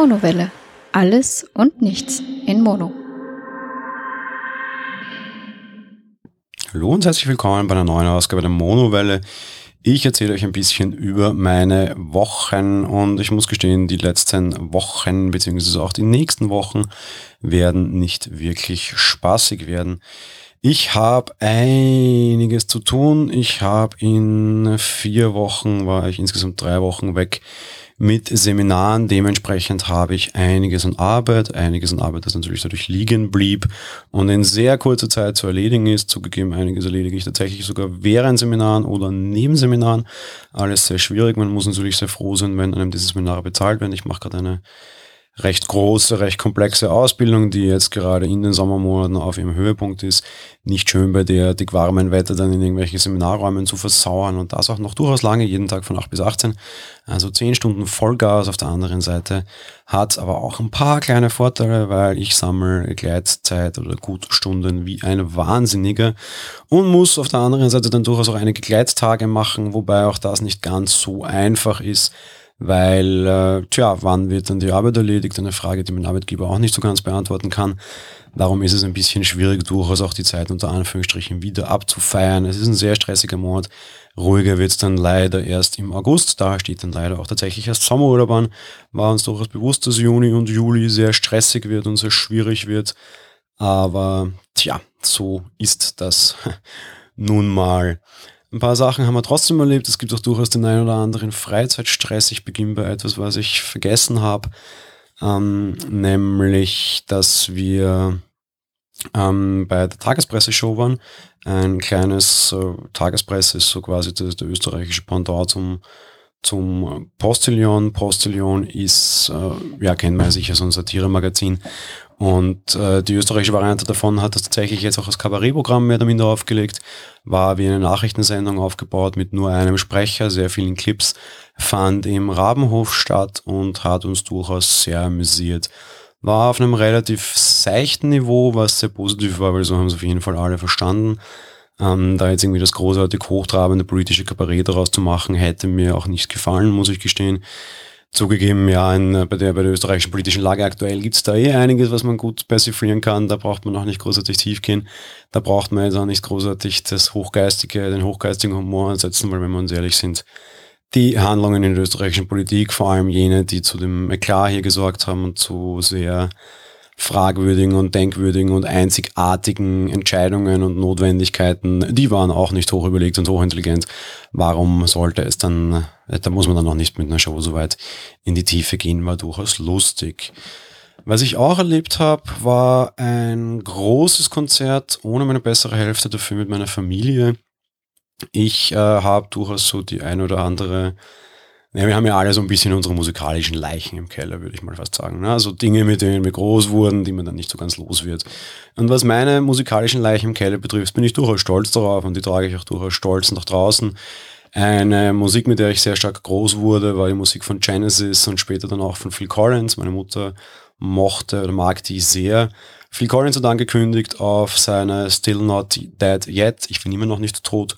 Monowelle. Alles und nichts in Mono. Hallo und herzlich willkommen bei einer neuen Ausgabe der Monowelle. Ich erzähle euch ein bisschen über meine Wochen und ich muss gestehen, die letzten Wochen beziehungsweise auch die nächsten Wochen werden nicht wirklich spaßig werden. Ich habe einiges zu tun. Ich habe in vier Wochen, war ich insgesamt drei Wochen weg mit Seminaren. Dementsprechend habe ich einiges an Arbeit, einiges an Arbeit, das natürlich dadurch liegen blieb und in sehr kurzer Zeit zu erledigen ist. Zugegeben, einiges erledige ich tatsächlich sogar während Seminaren oder neben Seminaren. Alles sehr schwierig. Man muss natürlich sehr froh sein, wenn einem diese Seminare bezahlt werden. Ich mache gerade eine recht große, recht komplexe Ausbildung, die jetzt gerade in den Sommermonaten auf ihrem Höhepunkt ist. Nicht schön bei der dick warmen Wetter dann in irgendwelche Seminarräumen zu versauern und das auch noch durchaus lange, jeden Tag von 8 bis 18. Also 10 Stunden Vollgas auf der anderen Seite. Hat aber auch ein paar kleine Vorteile, weil ich sammle Gleitzeit oder Gutstunden wie ein Wahnsinniger und muss auf der anderen Seite dann durchaus auch einige Gleittage machen, wobei auch das nicht ganz so einfach ist weil, äh, tja, wann wird dann die Arbeit erledigt? Eine Frage, die mein Arbeitgeber auch nicht so ganz beantworten kann. Darum ist es ein bisschen schwierig, durchaus auch die Zeit unter Anführungsstrichen wieder abzufeiern. Es ist ein sehr stressiger Monat. Ruhiger wird es dann leider erst im August. Da steht dann leider auch tatsächlich erst Sommerurlaub an. War uns durchaus bewusst, dass Juni und Juli sehr stressig wird und sehr schwierig wird. Aber tja, so ist das nun mal. Ein paar Sachen haben wir trotzdem erlebt. Es gibt auch durchaus den einen oder anderen Freizeitstress. Ich beginne bei etwas, was ich vergessen habe. Ähm, nämlich, dass wir ähm, bei der Tagespresse-Show waren. Ein kleines äh, Tagespresse ist so quasi der, der österreichische Pendant zum, zum Postillon. Postillon ist, äh, ja, kennt man sicher, so ein Satire-Magazin. Und äh, die österreichische Variante davon hat das tatsächlich jetzt auch als Kabarettprogramm mehr oder minder aufgelegt, war wie eine Nachrichtensendung aufgebaut mit nur einem Sprecher, sehr vielen Clips, fand im Rabenhof statt und hat uns durchaus sehr amüsiert. War auf einem relativ seichten Niveau, was sehr positiv war, weil so haben es auf jeden Fall alle verstanden. Ähm, da jetzt irgendwie das großartig hochtrabende politische Kabarett daraus zu machen, hätte mir auch nicht gefallen, muss ich gestehen. Zugegeben, ja, in, bei, der, bei der österreichischen politischen Lage aktuell gibt es da eh einiges, was man gut persiflieren kann. Da braucht man auch nicht großartig tief gehen. Da braucht man jetzt auch nicht großartig das Hochgeistige, den hochgeistigen Humor ansetzen, weil wenn wir uns ehrlich sind, die Handlungen in der österreichischen Politik, vor allem jene, die zu dem Eklat hier gesorgt haben und zu sehr fragwürdigen und denkwürdigen und einzigartigen Entscheidungen und Notwendigkeiten, die waren auch nicht hoch überlegt und hochintelligent. Warum sollte es dann, da muss man dann noch nicht mit einer Show so weit in die Tiefe gehen, war durchaus lustig. Was ich auch erlebt habe, war ein großes Konzert ohne meine bessere Hälfte, dafür mit meiner Familie. Ich äh, habe durchaus so die ein oder andere ja, wir haben ja alle so ein bisschen unsere musikalischen Leichen im Keller, würde ich mal fast sagen. Ne? Also Dinge, mit denen wir groß wurden, die man dann nicht so ganz los wird. Und was meine musikalischen Leichen im Keller betrifft, bin ich durchaus stolz darauf und die trage ich auch durchaus stolz nach draußen. Eine Musik, mit der ich sehr stark groß wurde, war die Musik von Genesis und später dann auch von Phil Collins. Meine Mutter mochte oder mag die sehr. Phil Collins hat angekündigt auf seine Still Not Dead Yet, ich bin immer noch nicht tot,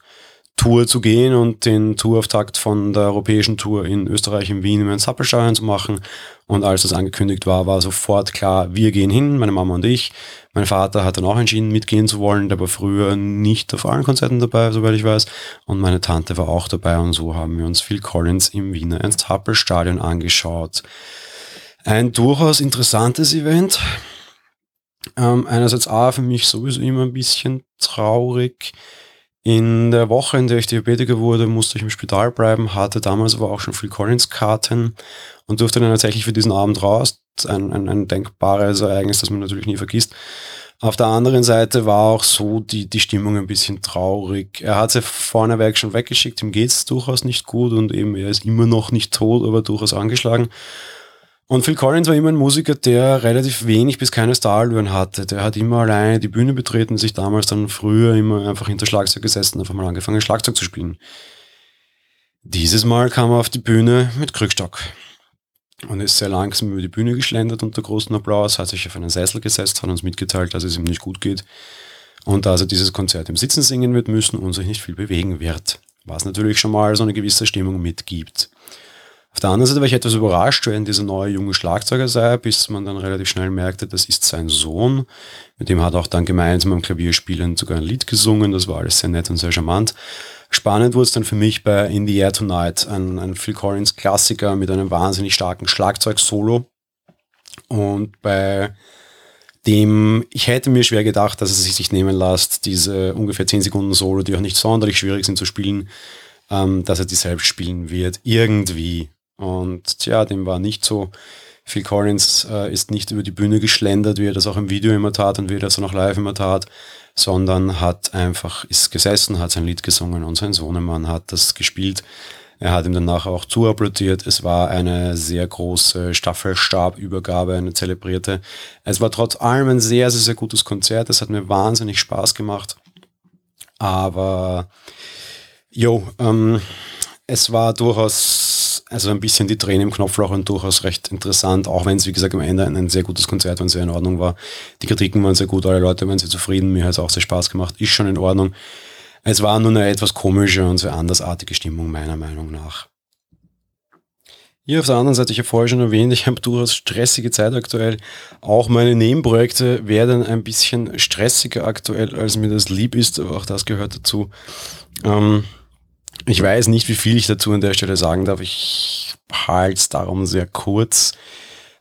Tour zu gehen und den Tourauftakt von der europäischen Tour in Österreich, in Wien, im Zappelstadion zu machen. Und als das angekündigt war, war sofort klar, wir gehen hin, meine Mama und ich. Mein Vater hat dann auch entschieden, mitgehen zu wollen. Der war früher nicht auf allen Konzerten dabei, soweit ich weiß. Und meine Tante war auch dabei und so haben wir uns Phil Collins im Wiener Ernst-Happel-Stadion angeschaut. Ein durchaus interessantes Event. Ähm, einerseits A, für mich sowieso immer ein bisschen traurig, in der Woche, in der ich Diabetiker wurde, musste ich im Spital bleiben, hatte damals aber auch schon Phil Collins-Karten und durfte dann tatsächlich für diesen Abend raus. Ein, ein, ein denkbares Ereignis, das man natürlich nie vergisst. Auf der anderen Seite war auch so die, die Stimmung ein bisschen traurig. Er hat sie vorneweg schon weggeschickt, ihm geht's durchaus nicht gut und eben er ist immer noch nicht tot, aber durchaus angeschlagen. Und Phil Collins war immer ein Musiker, der relativ wenig bis keine Starallüren hatte. Der hat immer alleine die Bühne betreten, sich damals dann früher immer einfach hinter Schlagzeug gesessen und einfach mal angefangen, Schlagzeug zu spielen. Dieses Mal kam er auf die Bühne mit Krückstock und ist sehr langsam über die Bühne geschlendert unter großen Applaus, hat sich auf einen Sessel gesetzt, hat uns mitgeteilt, dass es ihm nicht gut geht und dass er dieses Konzert im Sitzen singen wird müssen und sich nicht viel bewegen wird, was natürlich schon mal so eine gewisse Stimmung mitgibt. Auf der anderen Seite war ich etwas überrascht, wer dieser neue junge Schlagzeuger sei, bis man dann relativ schnell merkte, das ist sein Sohn. Mit dem hat auch dann gemeinsam am Klavierspielen sogar ein Lied gesungen. Das war alles sehr nett und sehr charmant. Spannend wurde es dann für mich bei In the Air Tonight, ein, ein Phil Collins Klassiker mit einem wahnsinnig starken Schlagzeug-Solo. Und bei dem, ich hätte mir schwer gedacht, dass es sich nehmen lässt, diese ungefähr 10 Sekunden Solo, die auch nicht sonderlich schwierig sind zu spielen, ähm, dass er die selbst spielen wird. Irgendwie. Und tja, dem war nicht so. Phil Collins äh, ist nicht über die Bühne geschlendert, wie er das auch im Video immer tat und wie er das auch live immer tat, sondern hat einfach, ist gesessen, hat sein Lied gesungen und sein Sohnemann hat das gespielt. Er hat ihm danach auch zuapplaudiert. Es war eine sehr große Staffelstabübergabe, eine zelebrierte. Es war trotz allem ein sehr, sehr, sehr gutes Konzert. Es hat mir wahnsinnig Spaß gemacht. Aber, jo, ähm, es war durchaus also ein bisschen die Tränen im Knopfloch und durchaus recht interessant, auch wenn es, wie gesagt, am Ende ein, ein sehr gutes Konzert war und sehr in Ordnung war. Die Kritiken waren sehr gut, alle Leute waren sehr zufrieden, mir hat es auch sehr Spaß gemacht, ist schon in Ordnung. Es war nur eine etwas komische und sehr andersartige Stimmung, meiner Meinung nach. Hier auf der anderen Seite, ich habe vorher schon erwähnt, ich habe durchaus stressige Zeit aktuell. Auch meine Nebenprojekte werden ein bisschen stressiger aktuell, als mir das lieb ist, aber auch das gehört dazu. Ähm, ich weiß nicht, wie viel ich dazu an der Stelle sagen darf. Ich halte es darum sehr kurz.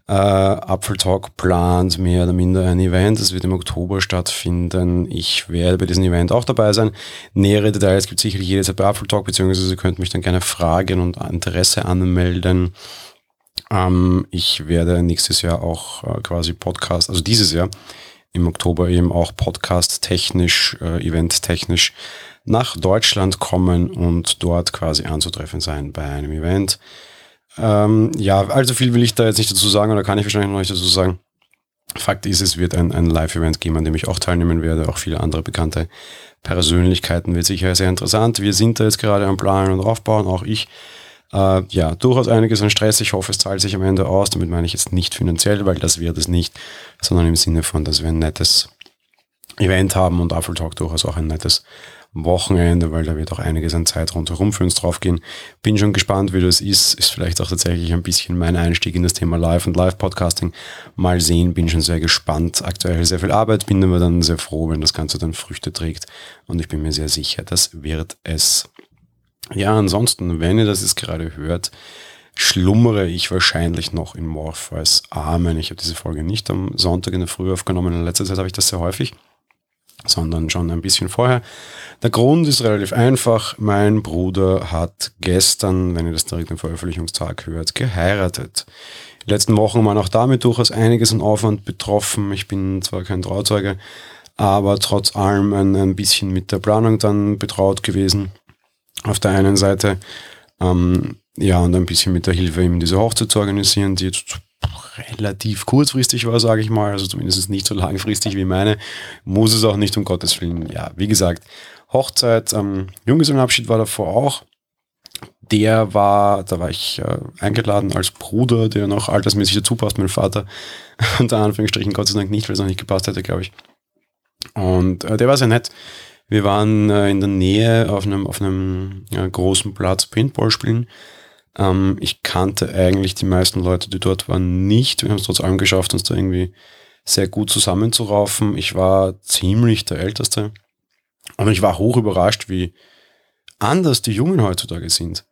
Äh, Apfeltalk plant mehr oder minder ein Event. Es wird im Oktober stattfinden. Ich werde bei diesem Event auch dabei sein. Nähere Details gibt es sicherlich jederzeit bei Apfeltalk, beziehungsweise ihr könnt mich dann gerne fragen und Interesse anmelden. Ähm, ich werde nächstes Jahr auch äh, quasi Podcast, also dieses Jahr im Oktober eben auch Podcast technisch, äh, Event technisch nach Deutschland kommen und dort quasi anzutreffen sein bei einem Event. Ähm, ja, allzu viel will ich da jetzt nicht dazu sagen oder kann ich wahrscheinlich noch nicht dazu sagen. Fakt ist, es wird ein, ein Live-Event geben, an dem ich auch teilnehmen werde. Auch viele andere bekannte Persönlichkeiten wird sicher sehr interessant. Wir sind da jetzt gerade am Planen und Aufbauen, auch ich. Äh, ja, durchaus einiges an Stress. Ich hoffe, es zahlt sich am Ende aus. Damit meine ich jetzt nicht finanziell, weil das wird es nicht, sondern im Sinne von, dass wir ein nettes Event haben und Apple Talk durchaus auch ein nettes Wochenende, weil da wird auch einiges an Zeit rundherum für uns draufgehen. Bin schon gespannt, wie das ist. Ist vielleicht auch tatsächlich ein bisschen mein Einstieg in das Thema Live und Live-Podcasting. Mal sehen, bin schon sehr gespannt. Aktuell sehr viel Arbeit, bin aber dann sehr froh, wenn das Ganze dann Früchte trägt. Und ich bin mir sehr sicher, das wird es. Ja, ansonsten, wenn ihr das jetzt gerade hört, schlummere ich wahrscheinlich noch in Morpheus Armen. Ich habe diese Folge nicht am Sonntag in der Früh aufgenommen. In letzter Zeit habe ich das sehr häufig sondern schon ein bisschen vorher. Der Grund ist relativ einfach. Mein Bruder hat gestern, wenn ihr das direkt am Veröffentlichungstag hört, geheiratet. Die letzten Wochen waren auch damit durchaus einiges an Aufwand betroffen. Ich bin zwar kein Trauzeuge, aber trotz allem ein, ein bisschen mit der Planung dann betraut gewesen. Auf der einen Seite, ähm, ja, und ein bisschen mit der Hilfe, ihm diese Hochzeit zu organisieren, die jetzt relativ kurzfristig war, sage ich mal, also zumindest nicht so langfristig wie meine, muss es auch nicht, um Gottes Willen. Ja, wie gesagt, Hochzeit, ähm, Junggesellenabschied war davor auch. Der war, da war ich äh, eingeladen als Bruder, der noch altersmäßig dazu passt, mein Vater. Unter Anführungsstrichen Gott sei Dank nicht, weil es noch nicht gepasst hätte, glaube ich. Und äh, der war sehr nett. Wir waren äh, in der Nähe auf einem, auf einem ja, großen Platz Paintball spielen. Ähm, ich kannte eigentlich die meisten Leute, die dort waren, nicht. Wir haben es trotz allem geschafft, uns da irgendwie sehr gut zusammenzuraufen. Ich war ziemlich der Älteste. Und ich war hoch überrascht, wie anders die Jungen heutzutage sind.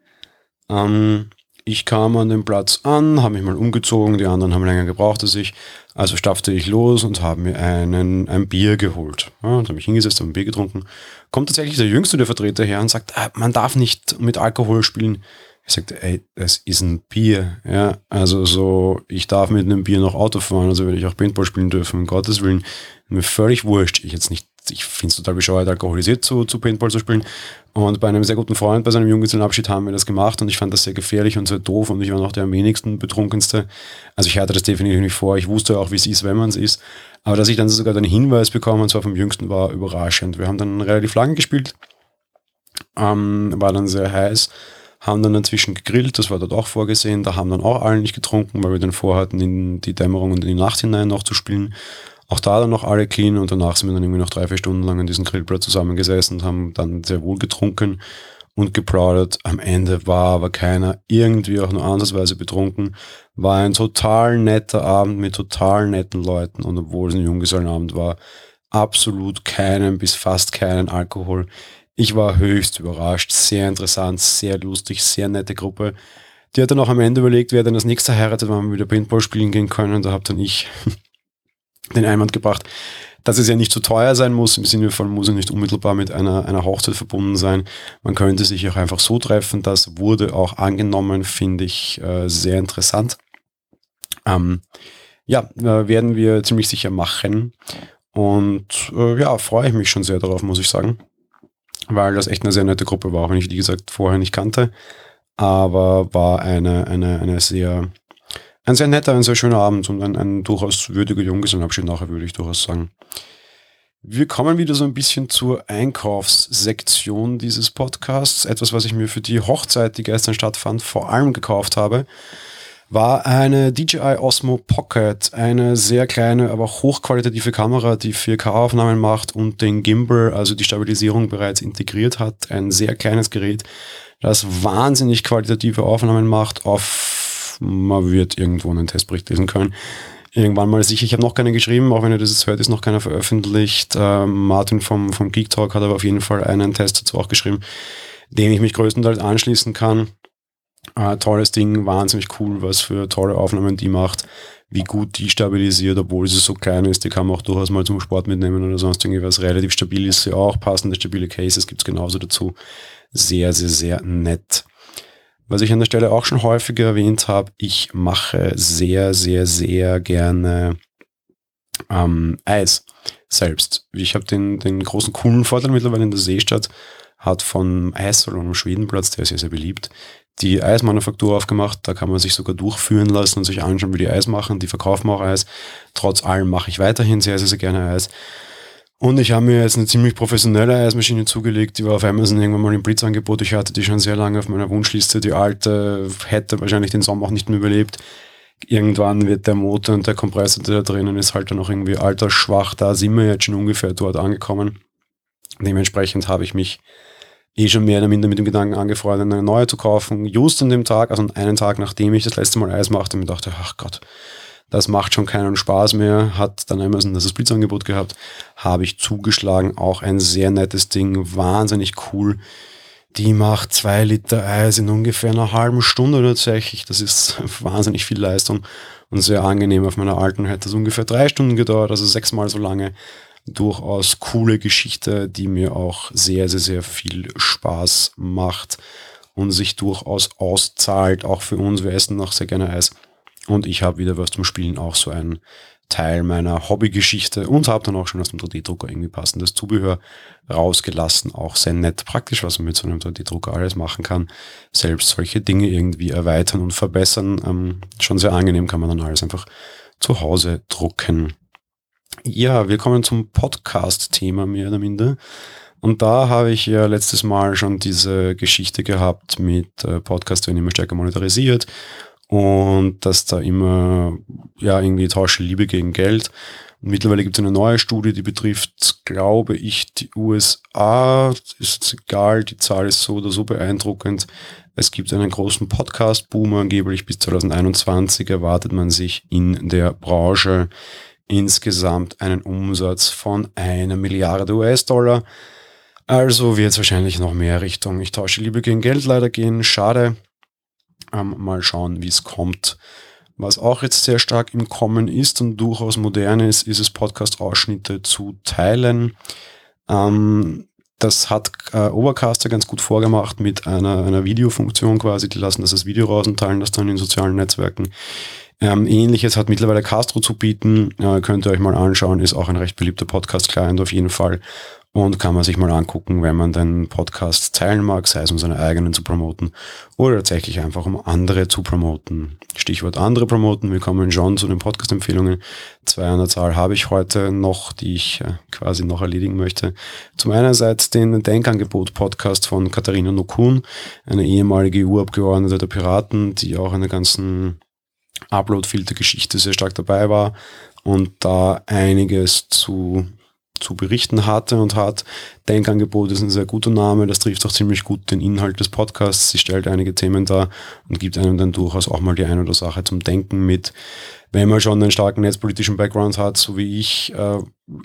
Ähm, ich kam an den Platz an, habe mich mal umgezogen, die anderen haben länger gebraucht als ich. Also stapfte ich los und habe mir einen, ein Bier geholt. Ja, und habe mich hingesetzt, habe ein Bier getrunken. Kommt tatsächlich der Jüngste der Vertreter her und sagt, ah, man darf nicht mit Alkohol spielen. Ich sagte, ey, es ist ein Bier. Ja, also so, ich darf mit einem Bier noch Auto fahren, also würde ich auch Paintball spielen dürfen, um Gottes Willen. Mir völlig wurscht. Ich jetzt nicht, ich finde es total bescheuert, alkoholisiert zu, zu Paintball zu spielen. Und bei einem sehr guten Freund, bei seinem Junggesellenabschied haben wir das gemacht und ich fand das sehr gefährlich und sehr doof und ich war noch der am wenigsten betrunkenste. Also ich hatte das definitiv nicht vor. Ich wusste auch, wie es ist, wenn man es ist. Aber dass ich dann sogar den Hinweis bekommen, und zwar vom Jüngsten, war überraschend. Wir haben dann relativ lange gespielt, ähm, war dann sehr heiß haben dann inzwischen gegrillt, das war dort auch vorgesehen. Da haben dann auch alle nicht getrunken, weil wir dann vorhatten, in die Dämmerung und in die Nacht hinein noch zu spielen. Auch da dann noch alle clean und danach sind wir dann irgendwie noch drei, vier Stunden lang an diesem Grillplatz zusammengesessen und haben dann sehr wohl getrunken. und geplaudert. Am Ende war aber keiner irgendwie auch nur ansatzweise betrunken. War ein total netter Abend mit total netten Leuten und obwohl es ein Junggesellenabend war, absolut keinen bis fast keinen Alkohol. Ich war höchst überrascht, sehr interessant, sehr lustig, sehr nette Gruppe. Die hat dann auch am Ende überlegt, wer denn das nächste heiratet, wann wir wieder Paintball spielen gehen können. Da habe dann ich den Einwand gebracht, dass es ja nicht zu teuer sein muss, im Sinne von muss ja nicht unmittelbar mit einer, einer Hochzeit verbunden sein. Man könnte sich auch einfach so treffen. Das wurde auch angenommen, finde ich äh, sehr interessant. Ähm, ja, äh, werden wir ziemlich sicher machen. Und äh, ja, freue ich mich schon sehr darauf, muss ich sagen. Weil das echt eine sehr nette Gruppe war, auch wenn ich die gesagt vorher nicht kannte. Aber war eine, eine, eine sehr, ein sehr netter, ein sehr schöner Abend und ein, ein durchaus würdiger Junggesellenabschied nachher, würde ich durchaus sagen. Wir kommen wieder so ein bisschen zur Einkaufssektion dieses Podcasts. Etwas, was ich mir für die Hochzeit, die gestern stattfand, vor allem gekauft habe war eine DJI Osmo Pocket, eine sehr kleine, aber hochqualitative Kamera, die 4K-Aufnahmen macht und den Gimbal, also die Stabilisierung bereits integriert hat. Ein sehr kleines Gerät, das wahnsinnig qualitative Aufnahmen macht auf, man wird irgendwo einen Testbericht lesen können. Irgendwann mal sicher, ich habe noch keine geschrieben, auch wenn ihr das jetzt hört, ist noch keiner veröffentlicht. Äh, Martin vom, vom Geek Talk hat aber auf jeden Fall einen Test dazu auch geschrieben, dem ich mich größtenteils anschließen kann äh, tolles Ding, wahnsinnig cool, was für tolle Aufnahmen die macht, wie gut die stabilisiert, obwohl sie so klein ist. Die kann man auch durchaus mal zum Sport mitnehmen oder sonst irgendwas. Relativ stabil ist sie auch, passende stabile Cases gibt es genauso dazu. Sehr, sehr, sehr nett. Was ich an der Stelle auch schon häufiger erwähnt habe, ich mache sehr, sehr, sehr gerne ähm, Eis selbst. Ich habe den, den großen coolen Vorteil mittlerweile in der Seestadt, hat von Eissalon am Schwedenplatz, der ist sehr, sehr beliebt, die Eismanufaktur aufgemacht. Da kann man sich sogar durchführen lassen und sich anschauen, wie die Eis machen. Die verkaufen auch Eis. Trotz allem mache ich weiterhin sehr, sehr, sehr gerne Eis. Und ich habe mir jetzt eine ziemlich professionelle Eismaschine zugelegt, die war auf Amazon irgendwann mal im Blitzangebot. Ich hatte die schon sehr lange auf meiner Wunschliste. Die alte hätte wahrscheinlich den Sommer auch nicht mehr überlebt. Irgendwann wird der Motor und der Kompressor, der da drinnen ist, halt dann auch irgendwie altersschwach. Da sind wir jetzt schon ungefähr dort angekommen. Dementsprechend habe ich mich eh schon mehr oder minder mit dem Gedanken angefreundet, eine neue zu kaufen. Just an dem Tag, also einen Tag nachdem ich das letzte Mal Eis machte, mir dachte, ach Gott, das macht schon keinen Spaß mehr, hat dann Amazon das Blitzangebot gehabt, habe ich zugeschlagen, auch ein sehr nettes Ding, wahnsinnig cool. Die macht zwei Liter Eis in ungefähr einer halben Stunde tatsächlich. Das ist wahnsinnig viel Leistung und sehr angenehm. Auf meiner alten hätte das ungefähr drei Stunden gedauert, also sechsmal so lange durchaus coole Geschichte, die mir auch sehr, sehr, sehr viel Spaß macht und sich durchaus auszahlt, auch für uns. Wir essen noch sehr gerne Eis. Und ich habe wieder was zum Spielen, auch so ein Teil meiner Hobbygeschichte und habe dann auch schon aus dem 3D-Drucker irgendwie passendes Zubehör rausgelassen. Auch sehr nett praktisch, was man mit so einem 3D-Drucker alles machen kann. Selbst solche Dinge irgendwie erweitern und verbessern. Ähm, schon sehr angenehm kann man dann alles einfach zu Hause drucken. Ja, wir kommen zum Podcast-Thema mehr oder minder. Und da habe ich ja letztes Mal schon diese Geschichte gehabt mit äh, Podcasts werden immer stärker monetarisiert und dass da immer ja irgendwie tausche Liebe gegen Geld. Und mittlerweile gibt es eine neue Studie, die betrifft, glaube ich, die USA. Ist egal, die Zahl ist so oder so beeindruckend. Es gibt einen großen Podcast-Boom angeblich bis 2021 erwartet man sich in der Branche insgesamt einen Umsatz von einer Milliarde US-Dollar. Also wird es wahrscheinlich noch mehr Richtung ich tausche Liebe gegen Geld leider gehen. Schade. Ähm, mal schauen, wie es kommt. Was auch jetzt sehr stark im Kommen ist und durchaus modern ist, ist es Podcast-Ausschnitte zu teilen. Ähm, das hat äh, Overcaster ganz gut vorgemacht mit einer, einer Videofunktion quasi. Die lassen das als Video raus und teilen das dann in sozialen Netzwerken. Ähm, Ähnliches hat mittlerweile Castro zu bieten. Äh, könnt ihr euch mal anschauen. Ist auch ein recht beliebter Podcast-Client auf jeden Fall. Und kann man sich mal angucken, wenn man den Podcast teilen mag, sei es um seine eigenen zu promoten oder tatsächlich einfach um andere zu promoten. Stichwort andere promoten. Wir kommen schon zu den Podcast-Empfehlungen. Zwei an der Zahl habe ich heute noch, die ich äh, quasi noch erledigen möchte. Zum einerseits den Denkangebot-Podcast von Katharina Nokun, eine ehemalige EU-Abgeordnete der Piraten, die auch eine ganzen Upload-Filter-Geschichte sehr stark dabei war und da einiges zu zu berichten hatte und hat. Denkangebot ist ein sehr guter Name, das trifft auch ziemlich gut den Inhalt des Podcasts. Sie stellt einige Themen dar und gibt einem dann durchaus auch mal die eine oder Sache zum Denken mit. Wenn man schon einen starken netzpolitischen Background hat, so wie ich, äh,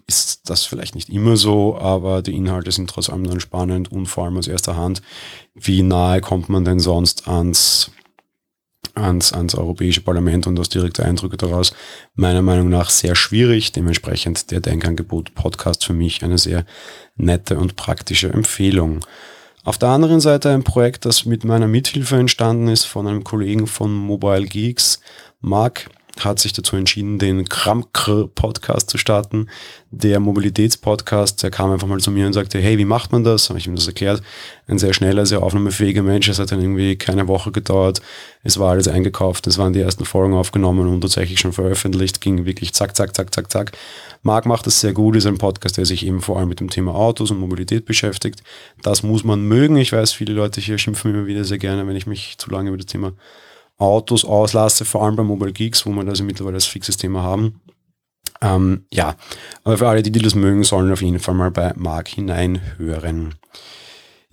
ist das vielleicht nicht immer so, aber die Inhalte sind trotz allem dann spannend und vor allem aus erster Hand. Wie nahe kommt man denn sonst ans ans, ans Europäische Parlament und aus direkte Eindrücke daraus meiner Meinung nach sehr schwierig. Dementsprechend der Denkangebot Podcast für mich eine sehr nette und praktische Empfehlung. Auf der anderen Seite ein Projekt, das mit meiner Mithilfe entstanden ist von einem Kollegen von Mobile Geeks, Mark hat sich dazu entschieden, den Kramkr-Podcast zu starten. Der Mobilitätspodcast, der kam einfach mal zu mir und sagte, hey, wie macht man das? Habe ich ihm das erklärt. Ein sehr schneller, sehr aufnahmefähiger Mensch. Es hat dann irgendwie keine Woche gedauert. Es war alles eingekauft. Es waren die ersten Folgen aufgenommen und tatsächlich schon veröffentlicht. Ging wirklich zack, zack, zack, zack, zack. Marc macht das sehr gut, ist ein Podcast, der sich eben vor allem mit dem Thema Autos und Mobilität beschäftigt. Das muss man mögen. Ich weiß, viele Leute hier schimpfen immer wieder sehr gerne, wenn ich mich zu lange über das Thema Autos auslasse, vor allem bei Mobile Geeks, wo wir das mittlerweile als fixes Thema haben. Ähm, ja, aber für alle, die, die das mögen, sollen auf jeden Fall mal bei Mark hineinhören.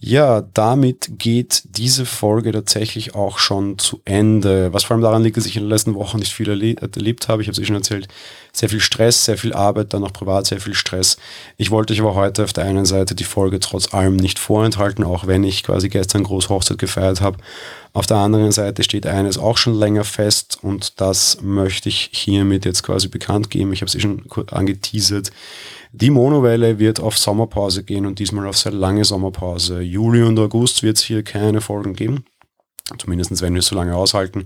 Ja, damit geht diese Folge tatsächlich auch schon zu Ende. Was vor allem daran liegt, dass ich in den letzten Wochen nicht viel erlebt habe. Ich habe es eh schon erzählt. Sehr viel Stress, sehr viel Arbeit, dann auch privat sehr viel Stress. Ich wollte euch aber heute auf der einen Seite die Folge trotz allem nicht vorenthalten, auch wenn ich quasi gestern groß Hochzeit gefeiert habe. Auf der anderen Seite steht eines auch schon länger fest und das möchte ich hiermit jetzt quasi bekannt geben. Ich habe es eh schon angeteasert. Die Monowelle wird auf Sommerpause gehen und diesmal auf sehr lange Sommerpause. Juli und August wird es hier keine Folgen geben. Zumindest wenn wir es so lange aushalten.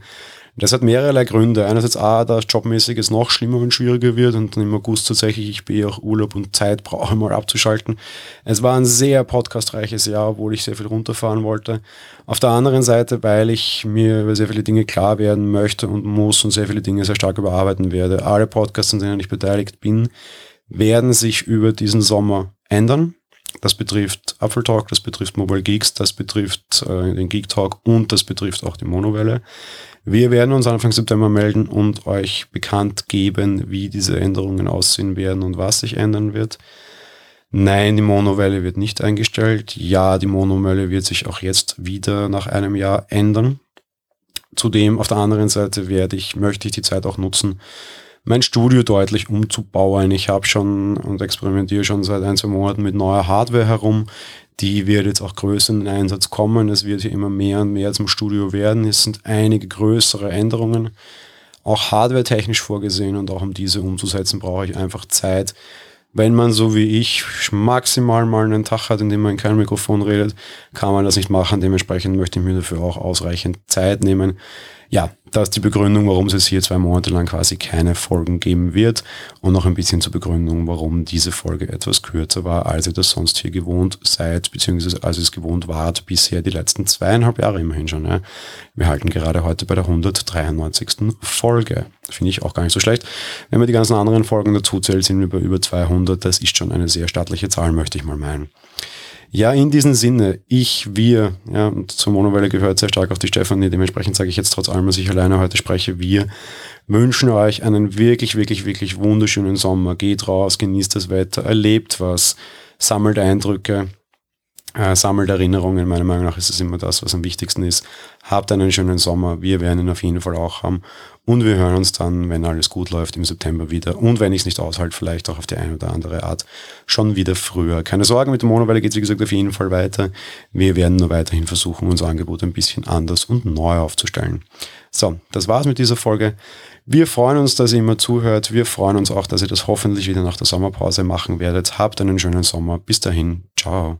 Das hat mehrere Gründe. Einerseits A, dass jobmäßig es noch schlimmer und schwieriger wird und dann im August tatsächlich ich bin auch Urlaub und Zeit brauche mal abzuschalten. Es war ein sehr podcastreiches Jahr, obwohl ich sehr viel runterfahren wollte. Auf der anderen Seite, weil ich mir über sehr viele Dinge klar werden möchte und muss und sehr viele Dinge sehr stark überarbeiten werde. Alle Podcasts, an denen ich beteiligt bin, werden sich über diesen Sommer ändern. Das betrifft Apfel Talk, das betrifft Mobile Geeks, das betrifft äh, den Geek Talk und das betrifft auch die Monowelle. Wir werden uns Anfang September melden und euch bekannt geben, wie diese Änderungen aussehen werden und was sich ändern wird. Nein, die Monowelle wird nicht eingestellt. Ja, die Monowelle wird sich auch jetzt wieder nach einem Jahr ändern. Zudem auf der anderen Seite werde ich, möchte ich die Zeit auch nutzen, mein Studio deutlich umzubauen. Ich habe schon und experimentiere schon seit ein, zwei Monaten mit neuer Hardware herum. Die wird jetzt auch größer in den Einsatz kommen. Es wird hier immer mehr und mehr zum Studio werden. Es sind einige größere Änderungen, auch hardware-technisch vorgesehen und auch um diese umzusetzen, brauche ich einfach Zeit. Wenn man so wie ich maximal mal einen Tag hat, in dem man kein Mikrofon redet, kann man das nicht machen. Dementsprechend möchte ich mir dafür auch ausreichend Zeit nehmen ja, das ist die Begründung, warum es hier zwei Monate lang quasi keine Folgen geben wird und noch ein bisschen zur Begründung, warum diese Folge etwas kürzer war, als ihr das sonst hier gewohnt seid, beziehungsweise als ihr es gewohnt wart bisher die letzten zweieinhalb Jahre immerhin schon. Ja. Wir halten gerade heute bei der 193. Folge. Finde ich auch gar nicht so schlecht. Wenn man die ganzen anderen Folgen dazu zählt, sind wir bei über 200. Das ist schon eine sehr stattliche Zahl, möchte ich mal meinen. Ja, in diesem Sinne, ich, wir, ja, und zur Monowelle gehört sehr stark auch die Stefanie, dementsprechend sage ich jetzt trotz allem, dass ich alleine heute spreche, wir wünschen euch einen wirklich, wirklich, wirklich wunderschönen Sommer. Geht raus, genießt das Wetter, erlebt was, sammelt Eindrücke, äh, sammelt Erinnerungen. Meiner Meinung nach ist es immer das, was am wichtigsten ist. Habt einen schönen Sommer. Wir werden ihn auf jeden Fall auch haben. Und wir hören uns dann, wenn alles gut läuft, im September wieder. Und wenn ich es nicht aushalte, vielleicht auch auf die eine oder andere Art schon wieder früher. Keine Sorge, mit der Monowelle geht es, wie gesagt, auf jeden Fall weiter. Wir werden nur weiterhin versuchen, unser Angebot ein bisschen anders und neu aufzustellen. So, das war's mit dieser Folge. Wir freuen uns, dass ihr immer zuhört. Wir freuen uns auch, dass ihr das hoffentlich wieder nach der Sommerpause machen werdet. Habt einen schönen Sommer. Bis dahin. Ciao.